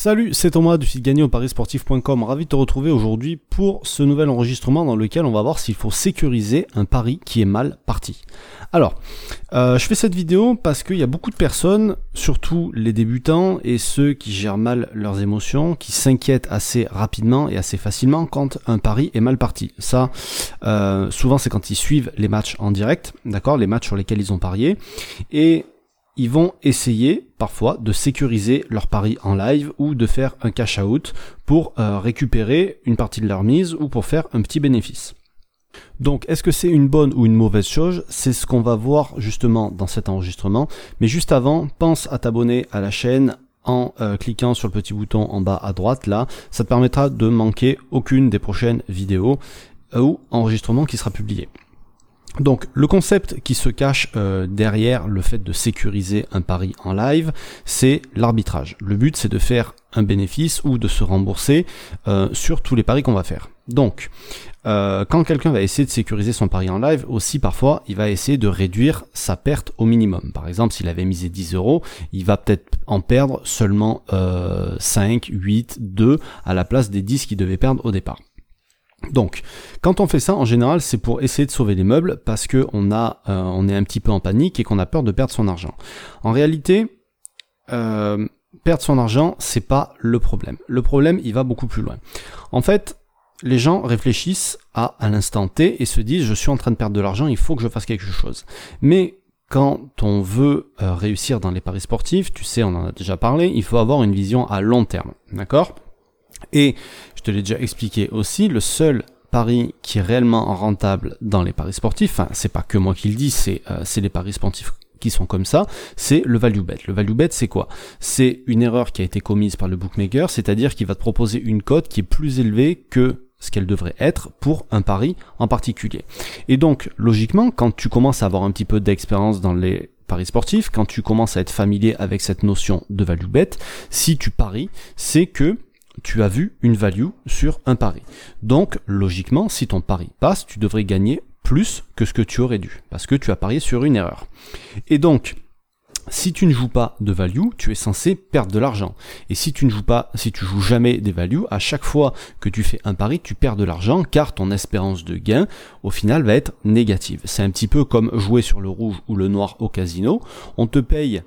Salut, c'est Thomas du site gagné au. Ravi de te retrouver aujourd'hui pour ce nouvel enregistrement dans lequel on va voir s'il faut sécuriser un pari qui est mal parti. Alors, euh, je fais cette vidéo parce qu'il y a beaucoup de personnes, surtout les débutants et ceux qui gèrent mal leurs émotions, qui s'inquiètent assez rapidement et assez facilement quand un pari est mal parti. Ça, euh, souvent c'est quand ils suivent les matchs en direct, d'accord, les matchs sur lesquels ils ont parié, et ils vont essayer parfois de sécuriser leur pari en live ou de faire un cash out pour euh, récupérer une partie de leur mise ou pour faire un petit bénéfice. Donc, est-ce que c'est une bonne ou une mauvaise chose? C'est ce qu'on va voir justement dans cet enregistrement. Mais juste avant, pense à t'abonner à la chaîne en euh, cliquant sur le petit bouton en bas à droite là. Ça te permettra de manquer aucune des prochaines vidéos ou enregistrements qui sera publié. Donc le concept qui se cache euh, derrière le fait de sécuriser un pari en live, c'est l'arbitrage. Le but c'est de faire un bénéfice ou de se rembourser euh, sur tous les paris qu'on va faire. Donc euh, quand quelqu'un va essayer de sécuriser son pari en live, aussi parfois il va essayer de réduire sa perte au minimum. Par exemple s'il avait misé 10 euros, il va peut-être en perdre seulement 5, 8, 2 à la place des 10 qu'il devait perdre au départ. Donc, quand on fait ça, en général, c'est pour essayer de sauver les meubles parce que on a, euh, on est un petit peu en panique et qu'on a peur de perdre son argent. En réalité, euh, perdre son argent, c'est pas le problème. Le problème, il va beaucoup plus loin. En fait, les gens réfléchissent à, l'instant T et se disent, je suis en train de perdre de l'argent, il faut que je fasse quelque chose. Mais quand on veut euh, réussir dans les paris sportifs, tu sais, on en a déjà parlé, il faut avoir une vision à long terme. D'accord? Et je te l'ai déjà expliqué aussi, le seul pari qui est réellement rentable dans les paris sportifs, enfin c'est pas que moi qui le dis, c'est euh, les paris sportifs qui sont comme ça, c'est le value bet. Le value bet, c'est quoi? C'est une erreur qui a été commise par le bookmaker, c'est-à-dire qu'il va te proposer une cote qui est plus élevée que ce qu'elle devrait être pour un pari en particulier. Et donc, logiquement, quand tu commences à avoir un petit peu d'expérience dans les paris sportifs, quand tu commences à être familier avec cette notion de value bet, si tu paries, c'est que tu as vu une value sur un pari. Donc, logiquement, si ton pari passe, tu devrais gagner plus que ce que tu aurais dû, parce que tu as parié sur une erreur. Et donc, si tu ne joues pas de value, tu es censé perdre de l'argent. Et si tu ne joues pas, si tu joues jamais des values, à chaque fois que tu fais un pari, tu perds de l'argent car ton espérance de gain, au final, va être négative. C'est un petit peu comme jouer sur le rouge ou le noir au casino. On te paye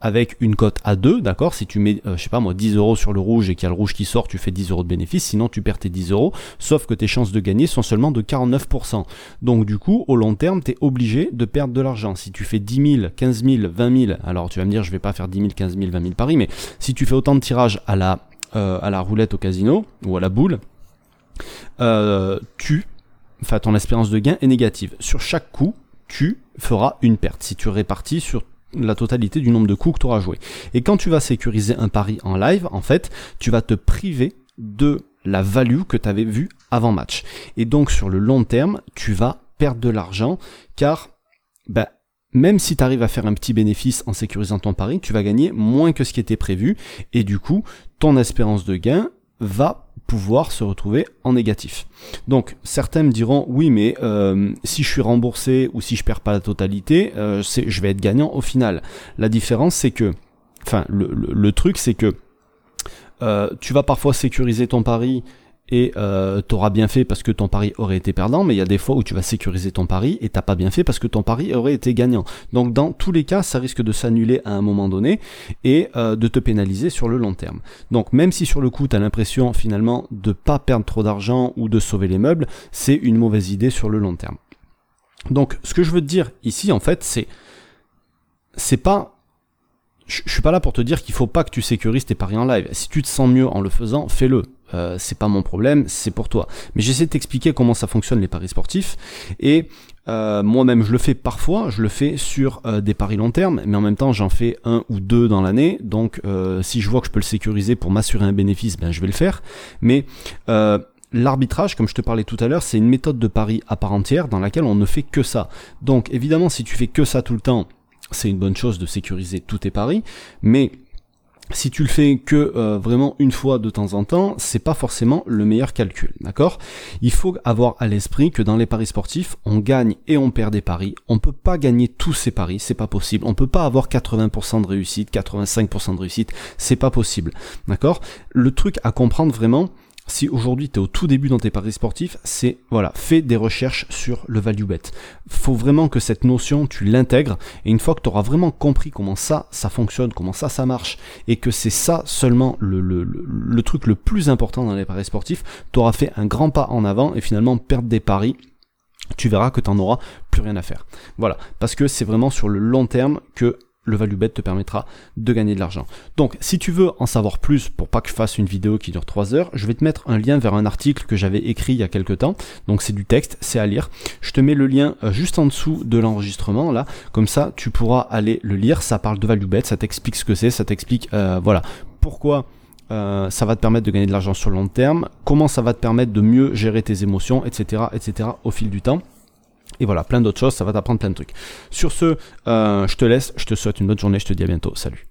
avec une cote à 2, d'accord Si tu mets, euh, je sais pas moi, 10 euros sur le rouge et qu'il y a le rouge qui sort, tu fais 10 euros de bénéfice, sinon tu perds tes 10 euros, sauf que tes chances de gagner sont seulement de 49%. Donc du coup, au long terme, tu es obligé de perdre de l'argent. Si tu fais 10 000, 15 000, 20 000, alors tu vas me dire, je vais pas faire 10 000, 15 000, 20 000 paris, mais si tu fais autant de tirages à la, euh, à la roulette au casino, ou à la boule, euh, tu, enfin ton espérance de gain est négative. Sur chaque coup, tu feras une perte. Si tu répartis sur la totalité du nombre de coups que tu auras joué. Et quand tu vas sécuriser un pari en live, en fait, tu vas te priver de la value que tu avais vue avant match. Et donc sur le long terme, tu vas perdre de l'argent car bah, même si tu arrives à faire un petit bénéfice en sécurisant ton pari, tu vas gagner moins que ce qui était prévu et du coup, ton espérance de gain va pouvoir se retrouver en négatif. Donc certains me diront oui mais euh, si je suis remboursé ou si je perds pas la totalité, euh, je vais être gagnant au final. La différence c'est que, enfin le, truc c'est que euh, tu vas parfois sécuriser ton pari et euh, t'auras bien fait parce que ton pari aurait été perdant, mais il y a des fois où tu vas sécuriser ton pari et t'as pas bien fait parce que ton pari aurait été gagnant. Donc dans tous les cas, ça risque de s'annuler à un moment donné et euh, de te pénaliser sur le long terme. Donc même si sur le coup t'as l'impression finalement de pas perdre trop d'argent ou de sauver les meubles, c'est une mauvaise idée sur le long terme. Donc ce que je veux te dire ici en fait, c'est c'est pas je, suis pas là pour te dire qu'il faut pas que tu sécurises tes paris en live. Si tu te sens mieux en le faisant, fais-le. Euh, c'est pas mon problème, c'est pour toi. Mais j'essaie de t'expliquer comment ça fonctionne les paris sportifs. Et euh, moi-même, je le fais parfois. Je le fais sur euh, des paris long terme, mais en même temps, j'en fais un ou deux dans l'année. Donc, si je vois que je peux le sécuriser pour m'assurer un bénéfice, ben je vais le faire. Mais L'arbitrage, comme je te parlais tout à l'heure, c'est une méthode de pari à part entière dans laquelle on ne fait que ça. Donc évidemment, si tu fais que ça tout le temps, c'est une bonne chose de sécuriser tous tes paris, mais si tu le fais que euh, vraiment une fois de temps en temps, c'est pas forcément le meilleur calcul, d'accord? Il faut avoir à l'esprit que dans les paris sportifs, on gagne et on perd des paris. On peut pas gagner tous ces paris, c'est pas possible. On peut pas avoir 80% de réussite, 85% de réussite, c'est pas possible, d'accord? Le truc à comprendre vraiment, si aujourd'hui tu es au tout début dans tes paris sportifs, c'est voilà, fais des recherches sur le value bet. Faut vraiment que cette notion tu l'intègres et une fois que tu auras vraiment compris comment ça ça fonctionne, comment ça ça marche et que c'est ça seulement le, truc le plus important dans les paris sportifs, tu auras fait un grand pas en avant et finalement perdre des paris tu verras que tu n'en auras plus rien à faire. Voilà, parce que c'est vraiment sur le long terme que le value bet te permettra de gagner de l'argent. Donc si tu veux en savoir plus pour pas que je fasse une vidéo qui dure 3 heures, je vais te mettre un lien vers un article que j'avais écrit il y a quelques temps. Donc c'est du texte, c'est à lire. Je te mets le lien euh, juste en dessous de l'enregistrement là, comme ça tu pourras aller le lire. Ça parle de value bet, ça t'explique ce que c'est, ça t'explique euh, voilà pourquoi euh, ça va te permettre de gagner de l'argent sur le long terme, comment ça va te permettre de mieux gérer tes émotions, etc., etc. au fil du temps. Et voilà, plein d'autres choses, ça va t'apprendre plein de trucs. Sur ce, euh, je te laisse, je te souhaite une bonne journée, je te dis à bientôt, salut.